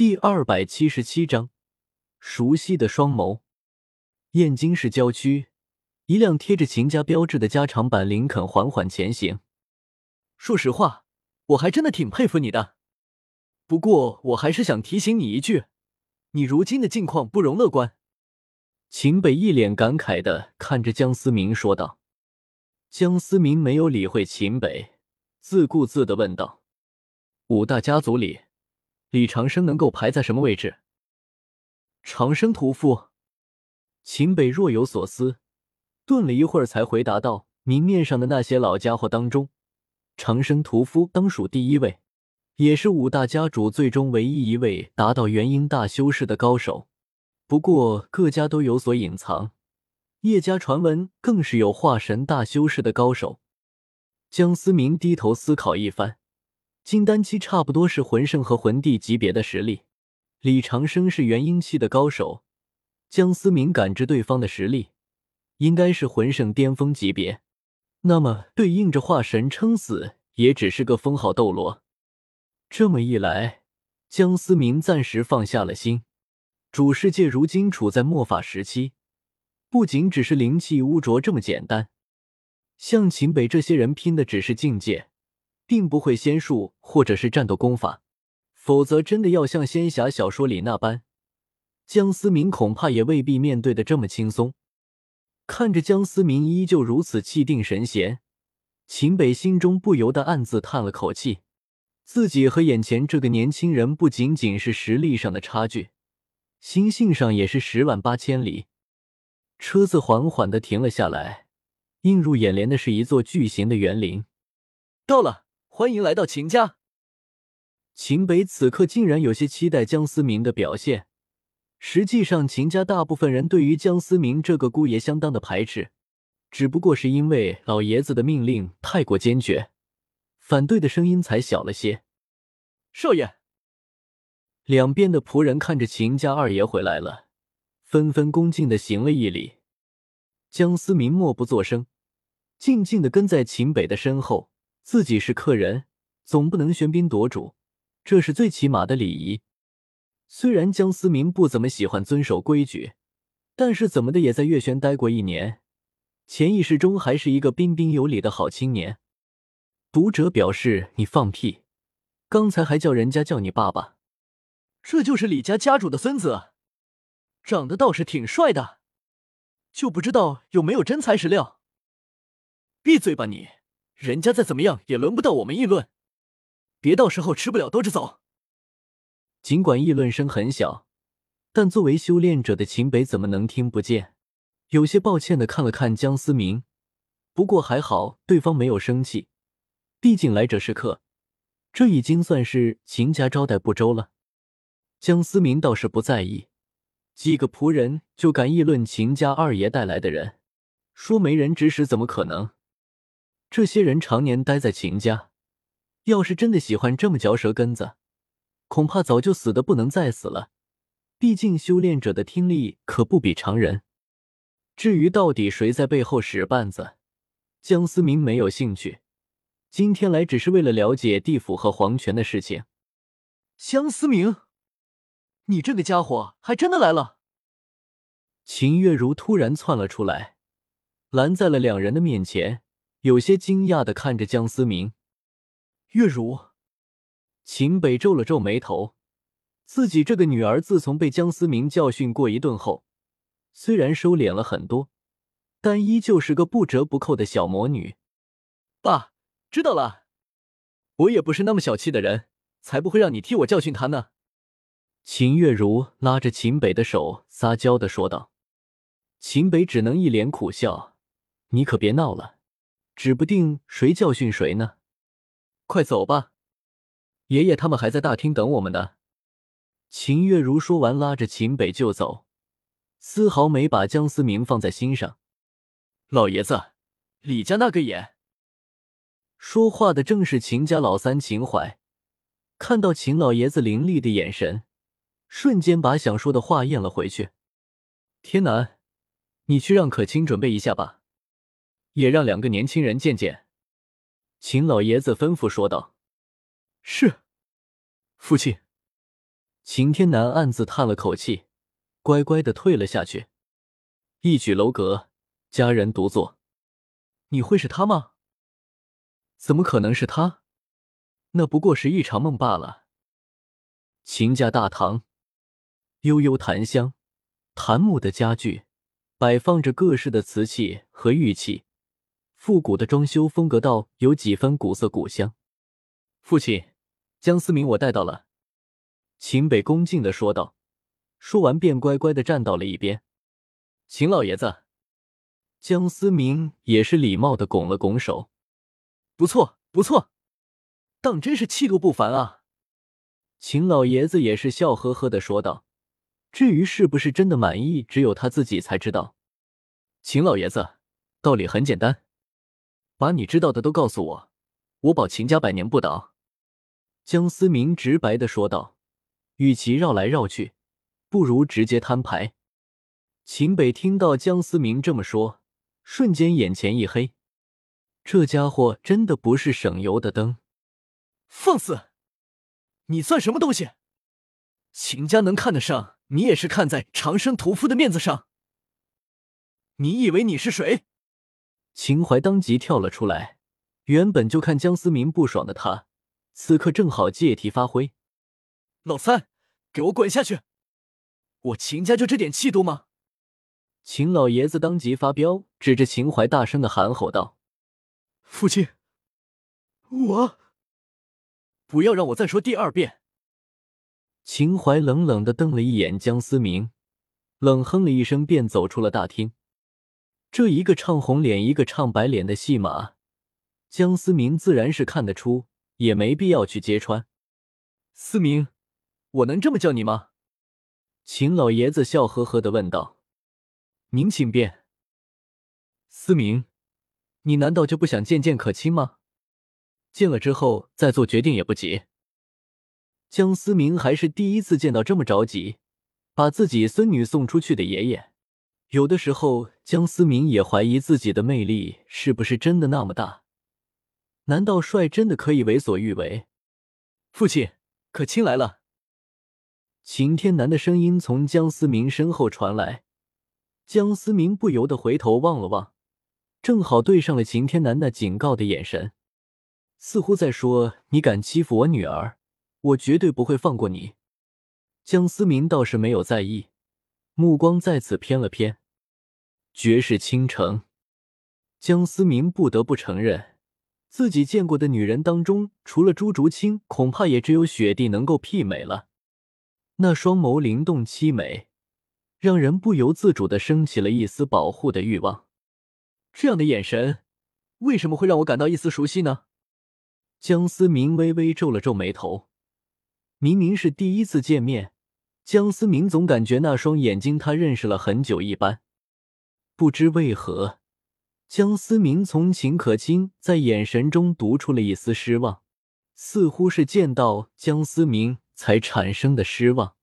第二百七十七章，熟悉的双眸。燕京市郊区，一辆贴着秦家标志的加长版林肯缓缓前行。说实话，我还真的挺佩服你的。不过，我还是想提醒你一句，你如今的境况不容乐观。秦北一脸感慨的看着江思明说道。江思明没有理会秦北，自顾自的问道：“五大家族里。”李长生能够排在什么位置？长生屠夫。秦北若有所思，顿了一会儿，才回答道：“明面上的那些老家伙当中，长生屠夫当属第一位，也是五大家主最终唯一一位达到元婴大修士的高手。不过各家都有所隐藏，叶家传闻更是有化神大修士的高手。”江思明低头思考一番。金丹期差不多是魂圣和魂帝级别的实力，李长生是元婴期的高手。江思明感知对方的实力，应该是魂圣巅峰级别，那么对应着化神撑死也只是个封号斗罗。这么一来，江思明暂时放下了心。主世界如今处在末法时期，不仅只是灵气污浊这么简单，像秦北这些人拼的只是境界。并不会仙术或者是战斗功法，否则真的要像仙侠小说里那般，江思明恐怕也未必面对的这么轻松。看着江思明依旧如此气定神闲，秦北心中不由得暗自叹了口气。自己和眼前这个年轻人不仅仅是实力上的差距，心性上也是十万八千里。车子缓缓的停了下来，映入眼帘的是一座巨型的园林。到了。欢迎来到秦家。秦北此刻竟然有些期待江思明的表现。实际上，秦家大部分人对于江思明这个姑爷相当的排斥，只不过是因为老爷子的命令太过坚决，反对的声音才小了些。少爷，两边的仆人看着秦家二爷回来了，纷纷恭敬的行了一礼。江思明默不作声，静静的跟在秦北的身后。自己是客人，总不能喧宾夺主，这是最起码的礼仪。虽然江思明不怎么喜欢遵守规矩，但是怎么的也在月轩待过一年，潜意识中还是一个彬彬有礼的好青年。读者表示：“你放屁！刚才还叫人家叫你爸爸，这就是李家家主的孙子，长得倒是挺帅的，就不知道有没有真材实料。”闭嘴吧你！人家再怎么样也轮不到我们议论，别到时候吃不了兜着走。尽管议论声很小，但作为修炼者的秦北怎么能听不见？有些抱歉的看了看江思明，不过还好对方没有生气，毕竟来者是客，这已经算是秦家招待不周了。江思明倒是不在意，几个仆人就敢议论秦家二爷带来的人，说没人指使怎么可能？这些人常年待在秦家，要是真的喜欢这么嚼舌根子，恐怕早就死的不能再死了。毕竟修炼者的听力可不比常人。至于到底谁在背后使绊子，江思明没有兴趣。今天来只是为了了解地府和皇权的事情。江思明，你这个家伙还真的来了！秦月如突然窜了出来，拦在了两人的面前。有些惊讶的看着江思明，月如，秦北皱了皱眉头，自己这个女儿自从被江思明教训过一顿后，虽然收敛了很多，但依旧是个不折不扣的小魔女。爸，知道了，我也不是那么小气的人，才不会让你替我教训她呢。秦月如拉着秦北的手，撒娇的说道。秦北只能一脸苦笑：“你可别闹了。”指不定谁教训谁呢，快走吧，爷爷他们还在大厅等我们呢。秦月如说完，拉着秦北就走，丝毫没把江思明放在心上。老爷子，李家那个眼。说话的正是秦家老三秦淮，看到秦老爷子凌厉的眼神，瞬间把想说的话咽了回去。天南，你去让可卿准备一下吧。也让两个年轻人见见。”秦老爷子吩咐说道。“是，父亲。”秦天南暗自叹了口气，乖乖的退了下去。一曲楼阁，佳人独坐。你会是他吗？怎么可能是他？那不过是一场梦罢了。秦家大堂，悠悠檀香，檀木的家具，摆放着各式的瓷器和玉器，复古的装修风格倒有几分古色古香。父亲，江思明，我带到了。秦北恭敬的说道，说完便乖乖的站到了一边。秦老爷子，江思明也是礼貌的拱了拱手。不错，不错，当真是气度不凡啊！秦老爷子也是笑呵呵的说道。至于是不是真的满意，只有他自己才知道。秦老爷子，道理很简单，把你知道的都告诉我，我保秦家百年不倒。江思明直白的说道。与其绕来绕去，不如直接摊牌。秦北听到江思明这么说，瞬间眼前一黑，这家伙真的不是省油的灯。放肆！你算什么东西？秦家能看得上你，也是看在长生屠夫的面子上。你以为你是谁？秦淮当即跳了出来。原本就看江思明不爽的他，此刻正好借题发挥。老三。给我滚下去！我秦家就这点气度吗？秦老爷子当即发飙，指着秦淮大声的喊吼道：“父亲，我不要让我再说第二遍！”秦淮冷冷的瞪了一眼江思明，冷哼了一声，便走出了大厅。这一个唱红脸，一个唱白脸的戏码，江思明自然是看得出，也没必要去揭穿。思明。我能这么叫你吗？秦老爷子笑呵呵的问道。您请便。思明，你难道就不想见见可亲吗？见了之后再做决定也不急。江思明还是第一次见到这么着急，把自己孙女送出去的爷爷。有的时候，江思明也怀疑自己的魅力是不是真的那么大？难道帅真的可以为所欲为？父亲，可亲来了。秦天南的声音从江思明身后传来，江思明不由得回头望了望，正好对上了秦天南那警告的眼神，似乎在说：“你敢欺负我女儿，我绝对不会放过你。”江思明倒是没有在意，目光再次偏了偏。绝世倾城，江思明不得不承认，自己见过的女人当中，除了朱竹清，恐怕也只有雪帝能够媲美了。那双眸灵动凄美，让人不由自主的升起了一丝保护的欲望。这样的眼神，为什么会让我感到一丝熟悉呢？江思明微微皱了皱眉头。明明是第一次见面，江思明总感觉那双眼睛他认识了很久一般。不知为何，江思明从秦可卿在眼神中读出了一丝失望，似乎是见到江思明。才产生的失望。